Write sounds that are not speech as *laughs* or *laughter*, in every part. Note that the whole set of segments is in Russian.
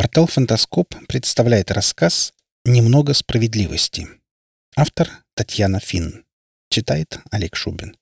Портал «Фантаскоп» представляет рассказ «Немного справедливости». Автор Татьяна Финн. Читает Олег Шубин.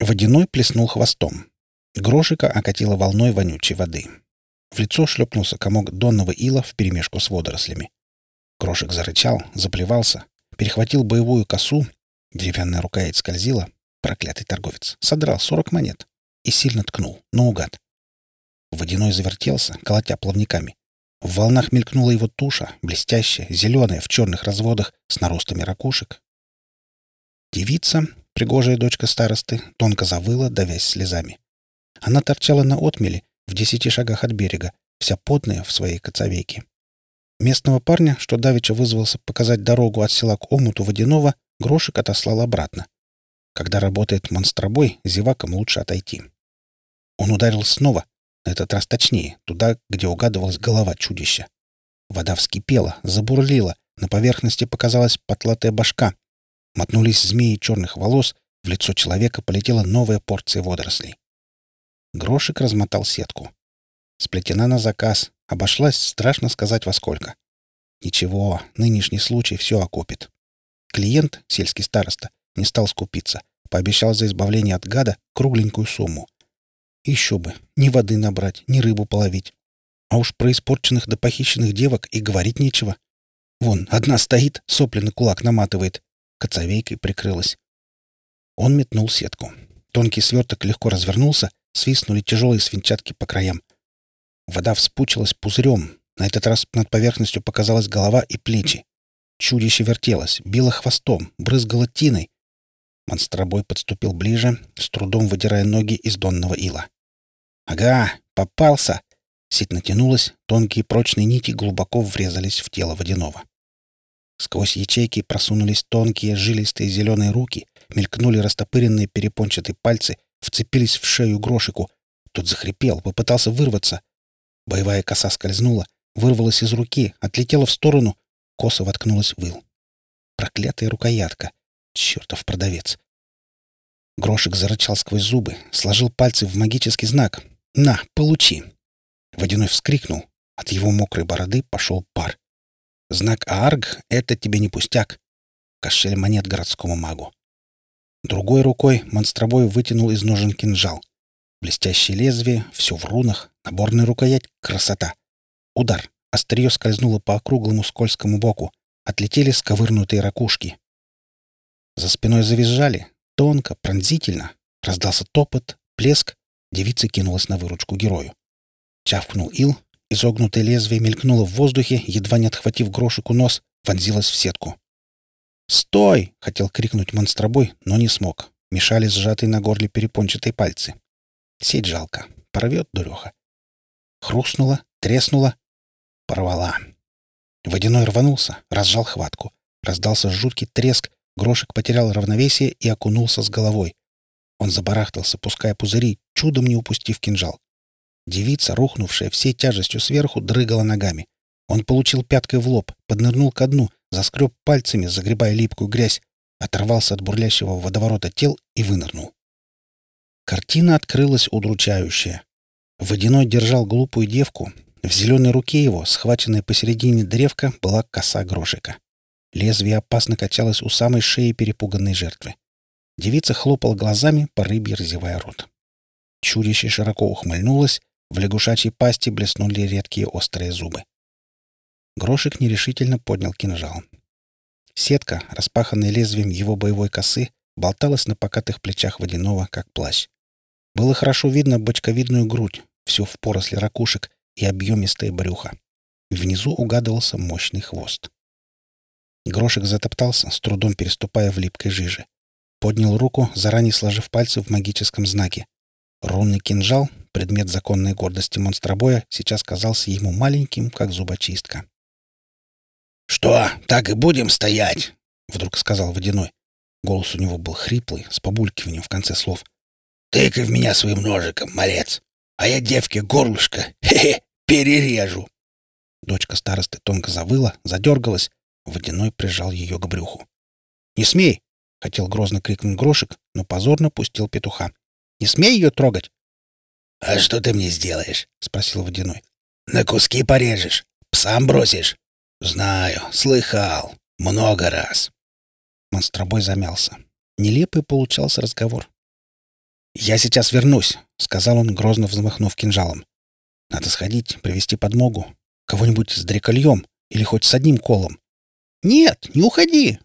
Водяной плеснул хвостом. Грошика окатила волной вонючей воды. В лицо шлепнулся комок донного ила вперемешку с водорослями. Грошик зарычал, заплевался, перехватил боевую косу, деревянная рукоять скользила, проклятый торговец, содрал сорок монет и сильно ткнул, наугад. Водяной завертелся, колотя плавниками. В волнах мелькнула его туша, блестящая, зеленая, в черных разводах, с наростами ракушек. Девица, пригожая дочка старосты, тонко завыла, давясь слезами. Она торчала на отмеле, в десяти шагах от берега, вся потная в своей коцовейке. Местного парня, что давеча вызвался показать дорогу от села к омуту водяного, Грошик отослал обратно. Когда работает монстробой, зевакам лучше отойти. Он ударил снова, на этот раз точнее, туда, где угадывалась голова чудища. Вода вскипела, забурлила, на поверхности показалась потлатая башка. Мотнулись змеи черных волос, в лицо человека полетела новая порция водорослей. Грошик размотал сетку. Сплетена на заказ, обошлась, страшно сказать во сколько. Ничего, нынешний случай все окупит. Клиент, сельский староста, не стал скупиться. Пообещал за избавление от гада кругленькую сумму. Еще бы, ни воды набрать, ни рыбу половить. А уж про испорченных да похищенных девок и говорить нечего. Вон, одна стоит, сопли кулак наматывает. Коцовейкой прикрылась. Он метнул сетку. Тонкий сверток легко развернулся, свистнули тяжелые свинчатки по краям. Вода вспучилась пузырем. На этот раз над поверхностью показалась голова и плечи. Чудище вертелось, било хвостом, брызгало тиной. Монстробой подступил ближе, с трудом выдирая ноги из донного ила. «Ага, попался!» Сеть натянулась, тонкие прочные нити глубоко врезались в тело водяного. Сквозь ячейки просунулись тонкие жилистые зеленые руки, мелькнули растопыренные перепончатые пальцы, вцепились в шею грошику. Тот захрипел, попытался вырваться. Боевая коса скользнула, вырвалась из руки, отлетела в сторону, Косо воткнулась в ил. Проклятая рукоятка. Чертов продавец. Грошик зарычал сквозь зубы, сложил пальцы в магический знак. «На, получи!» Водяной вскрикнул. От его мокрой бороды пошел пар. «Знак Аарг — это тебе не пустяк!» Кошель монет городскому магу. Другой рукой монстробой вытянул из ножен кинжал. Блестящее лезвие, все в рунах, наборная рукоять — красота. Удар. Острие скользнуло по округлому скользкому боку. Отлетели сковырнутые ракушки. За спиной завизжали. Тонко, пронзительно. Раздался топот, плеск. Девица кинулась на выручку герою. Чавкнул ил. Изогнутое лезвие мелькнуло в воздухе, едва не отхватив грошику нос, вонзилось в сетку. «Стой!» — хотел крикнуть монстробой, но не смог. Мешали сжатые на горле перепончатые пальцы. Сеть жалко. Порвет дуреха. Хрустнуло, треснуло, Порвала. Водяной рванулся, разжал хватку. Раздался жуткий треск, грошек потерял равновесие и окунулся с головой. Он забарахтался, пуская пузыри, чудом не упустив кинжал. Девица, рухнувшая всей тяжестью сверху, дрыгала ногами. Он получил пяткой в лоб, поднырнул ко дну, заскреб пальцами, загребая липкую грязь, оторвался от бурлящего водоворота тел и вынырнул. Картина открылась удручающая. Водяной держал глупую девку, в зеленой руке его, схваченная посередине древка, была коса грошика. Лезвие опасно качалось у самой шеи перепуганной жертвы. Девица хлопала глазами, по рыбе разевая рот. Чудище широко ухмыльнулось, в лягушачьей пасти блеснули редкие острые зубы. Грошик нерешительно поднял кинжал. Сетка, распаханная лезвием его боевой косы, болталась на покатых плечах водяного, как плащ. Было хорошо видно бочковидную грудь, всю в поросли ракушек, и объемистое брюхо. Внизу угадывался мощный хвост. Грошек затоптался, с трудом переступая в липкой жиже. Поднял руку, заранее сложив пальцы в магическом знаке. Рунный кинжал, предмет законной гордости монстробоя, сейчас казался ему маленьким, как зубочистка. «Что, так и будем стоять?» — вдруг сказал Водяной. Голос у него был хриплый, с побулькиванием в конце слов. «Тыкай в меня своим ножиком, малец, а я девке горлышко, *laughs* хе-хе, Перережу!» Дочка старосты тонко завыла, задергалась. Водяной прижал ее к брюху. «Не смей!» — хотел грозно крикнуть Грошек, но позорно пустил петуха. «Не смей ее трогать!» «А что ты мне сделаешь?» — спросил Водяной. «На куски порежешь? Псам бросишь?» «Знаю, слыхал. Много раз». Монстробой замялся. Нелепый получался разговор. «Я сейчас вернусь», — сказал он, грозно взмахнув кинжалом. «Надо сходить, привести подмогу. Кого-нибудь с дрекольем или хоть с одним колом». «Нет, не уходи!»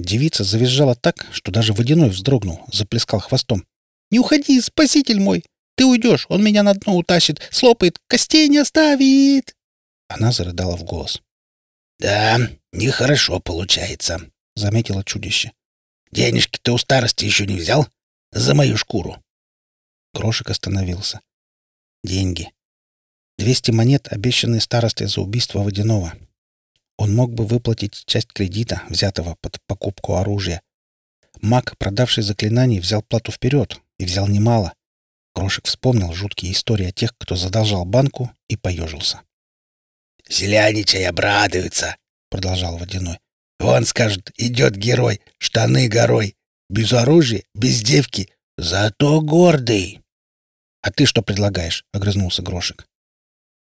Девица завизжала так, что даже водяной вздрогнул, заплескал хвостом. «Не уходи, спаситель мой! Ты уйдешь, он меня на дно утащит, слопает, костей не оставит!» Она зарыдала в голос. «Да, нехорошо получается», — заметило чудище. «Денежки ты у старости еще не взял? За мою шкуру». Крошек остановился. Деньги. Двести монет, обещанные старостой за убийство Водяного. Он мог бы выплатить часть кредита, взятого под покупку оружия. Маг, продавший заклинание, взял плату вперед и взял немало. Крошек вспомнил жуткие истории о тех, кто задолжал банку, и поежился. «Селяничай обрадуются», — продолжал Водяной. «Он скажет, идет герой, штаны горой, без оружия, без девки, зато гордый». «А ты что предлагаешь?» — огрызнулся Грошек.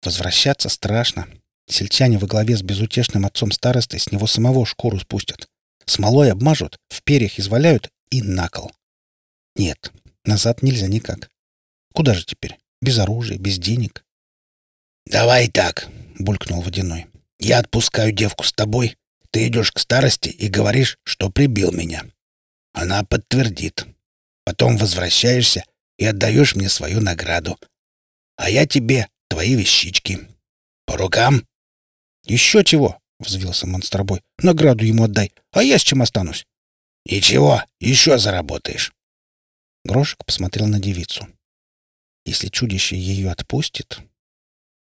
«Возвращаться страшно. Сельчане во главе с безутешным отцом старостой с него самого шкуру спустят. Смолой обмажут, в перьях изваляют и на кол. Нет, назад нельзя никак. Куда же теперь? Без оружия, без денег. «Давай так», — булькнул Водяной. «Я отпускаю девку с тобой. Ты идешь к старости и говоришь, что прибил меня. Она подтвердит. Потом возвращаешься и отдаешь мне свою награду. А я тебе твои вещички. По рукам?» «Еще чего?» — взвился монстробой. «Награду ему отдай, а я с чем останусь?» «Ничего, еще заработаешь». Грошек посмотрел на девицу. «Если чудище ее отпустит...»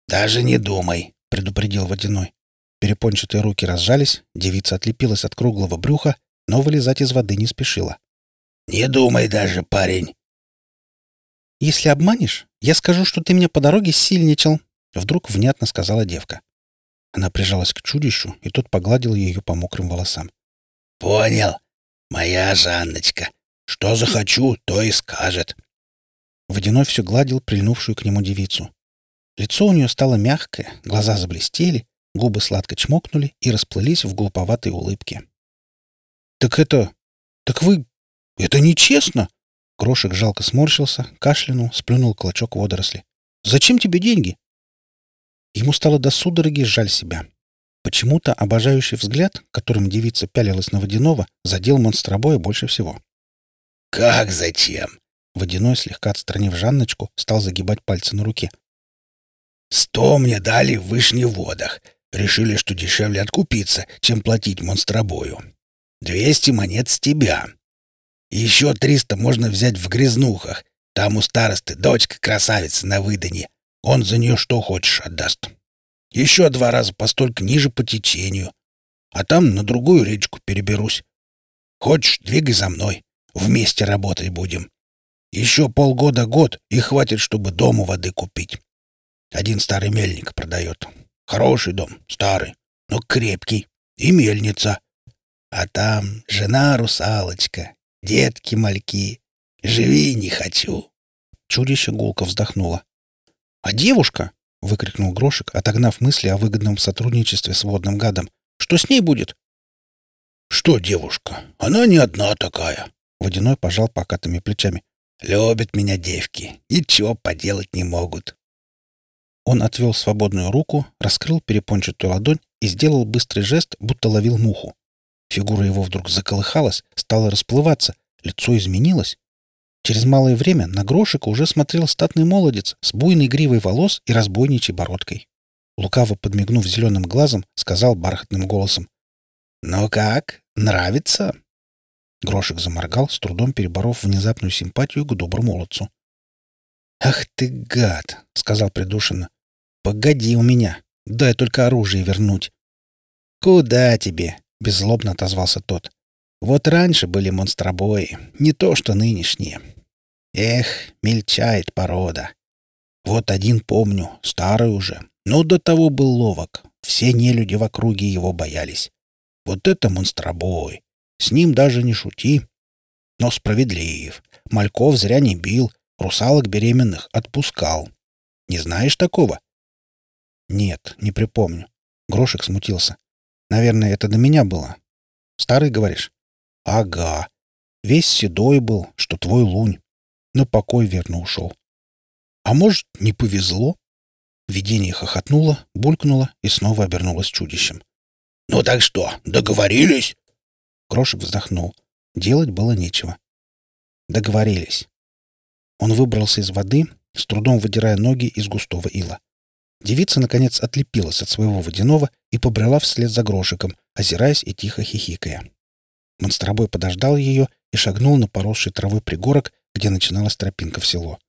«Даже не думай», — предупредил Водяной. Перепончатые руки разжались, девица отлепилась от круглого брюха, но вылезать из воды не спешила. «Не думай даже, парень». «Если обманешь, я скажу, что ты меня по дороге сильничал», — вдруг внятно сказала девка. Она прижалась к чудищу, и тот погладил ее по мокрым волосам. «Понял. Моя Жанночка. Что захочу, то и скажет». Водяной все гладил прильнувшую к нему девицу. Лицо у нее стало мягкое, глаза заблестели, губы сладко чмокнули и расплылись в глуповатой улыбке. «Так это... Так вы... Это нечестно!» Крошек жалко сморщился, кашлянул, сплюнул клочок водоросли. «Зачем тебе деньги?» Ему стало до судороги жаль себя. Почему-то обожающий взгляд, которым девица пялилась на Водяного, задел монстробоя больше всего. «Как зачем?» Водяной, слегка отстранив Жанночку, стал загибать пальцы на руке. «Сто мне дали в вышневодах. Решили, что дешевле откупиться, чем платить монстробою. Двести монет с тебя. Еще триста можно взять в грязнухах. Там у старосты дочка красавица на выдане. Он за нее что хочешь отдаст. Еще два раза постолько ниже по течению. А там на другую речку переберусь. Хочешь, двигай за мной. Вместе работать будем. Еще полгода-год, и хватит, чтобы дому воды купить. Один старый мельник продает. Хороший дом, старый, но крепкий. И мельница. А там жена-русалочка, детки-мальки. Живи не хочу. Чудище гулко вздохнуло. «А девушка?» — выкрикнул Грошек, отогнав мысли о выгодном сотрудничестве с водным гадом. «Что с ней будет?» «Что девушка? Она не одна такая!» Водяной пожал покатыми плечами. «Любят меня девки. Ничего поделать не могут». Он отвел свободную руку, раскрыл перепончатую ладонь и сделал быстрый жест, будто ловил муху. Фигура его вдруг заколыхалась, стала расплываться, лицо изменилось. Через малое время на грошика уже смотрел статный молодец с буйной гривой волос и разбойничей бородкой. Лукаво подмигнув зеленым глазом, сказал бархатным голосом. «Ну как, нравится?» Грошик заморгал, с трудом переборов внезапную симпатию к доброму молодцу. «Ах ты гад!» — сказал придушенно. «Погоди у меня, дай только оружие вернуть». «Куда тебе?» — беззлобно отозвался тот. «Вот раньше были монстробои, не то что нынешние. Эх, мельчает порода. Вот один помню, старый уже, но до того был ловок. Все нелюди в округе его боялись. Вот это монстробой. С ним даже не шути. Но справедлив. Мальков зря не бил, Русалок беременных отпускал. Не знаешь такого? Нет, не припомню. Грошек смутился. Наверное, это до меня было. Старый, говоришь? Ага. Весь седой был, что твой лунь. На покой верно ушел. А может, не повезло? Видение хохотнуло, булькнуло и снова обернулось чудищем. «Ну так что, договорились?» Грошек вздохнул. Делать было нечего. Договорились. Он выбрался из воды, с трудом выдирая ноги из густого ила. Девица, наконец, отлепилась от своего водяного и побрела вслед за грошиком, озираясь и тихо хихикая. Монстробой подождал ее и шагнул на поросший травой пригорок, где начиналась тропинка в село.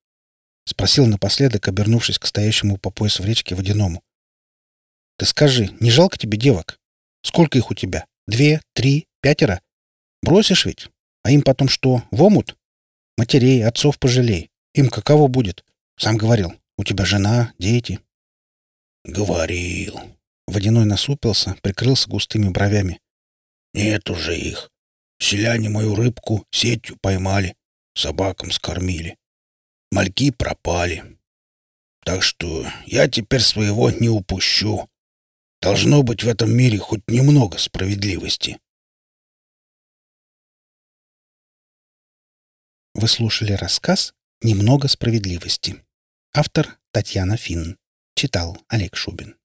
Спросил напоследок, обернувшись к стоящему по пояс в речке водяному. «Ты скажи, не жалко тебе девок? Сколько их у тебя? Две? Три? Пятеро? Бросишь ведь? А им потом что, в омут? Матерей, отцов пожалей. Им каково будет? Сам говорил, у тебя жена, дети». «Говорил». Водяной насупился, прикрылся густыми бровями. «Нет уже их. Селяне мою рыбку сетью поймали, собакам скормили. Мальки пропали. Так что я теперь своего не упущу. Должно быть в этом мире хоть немного справедливости». Вы слушали рассказ «Немного справедливости». Автор Татьяна Финн. Читал Олег Шубин.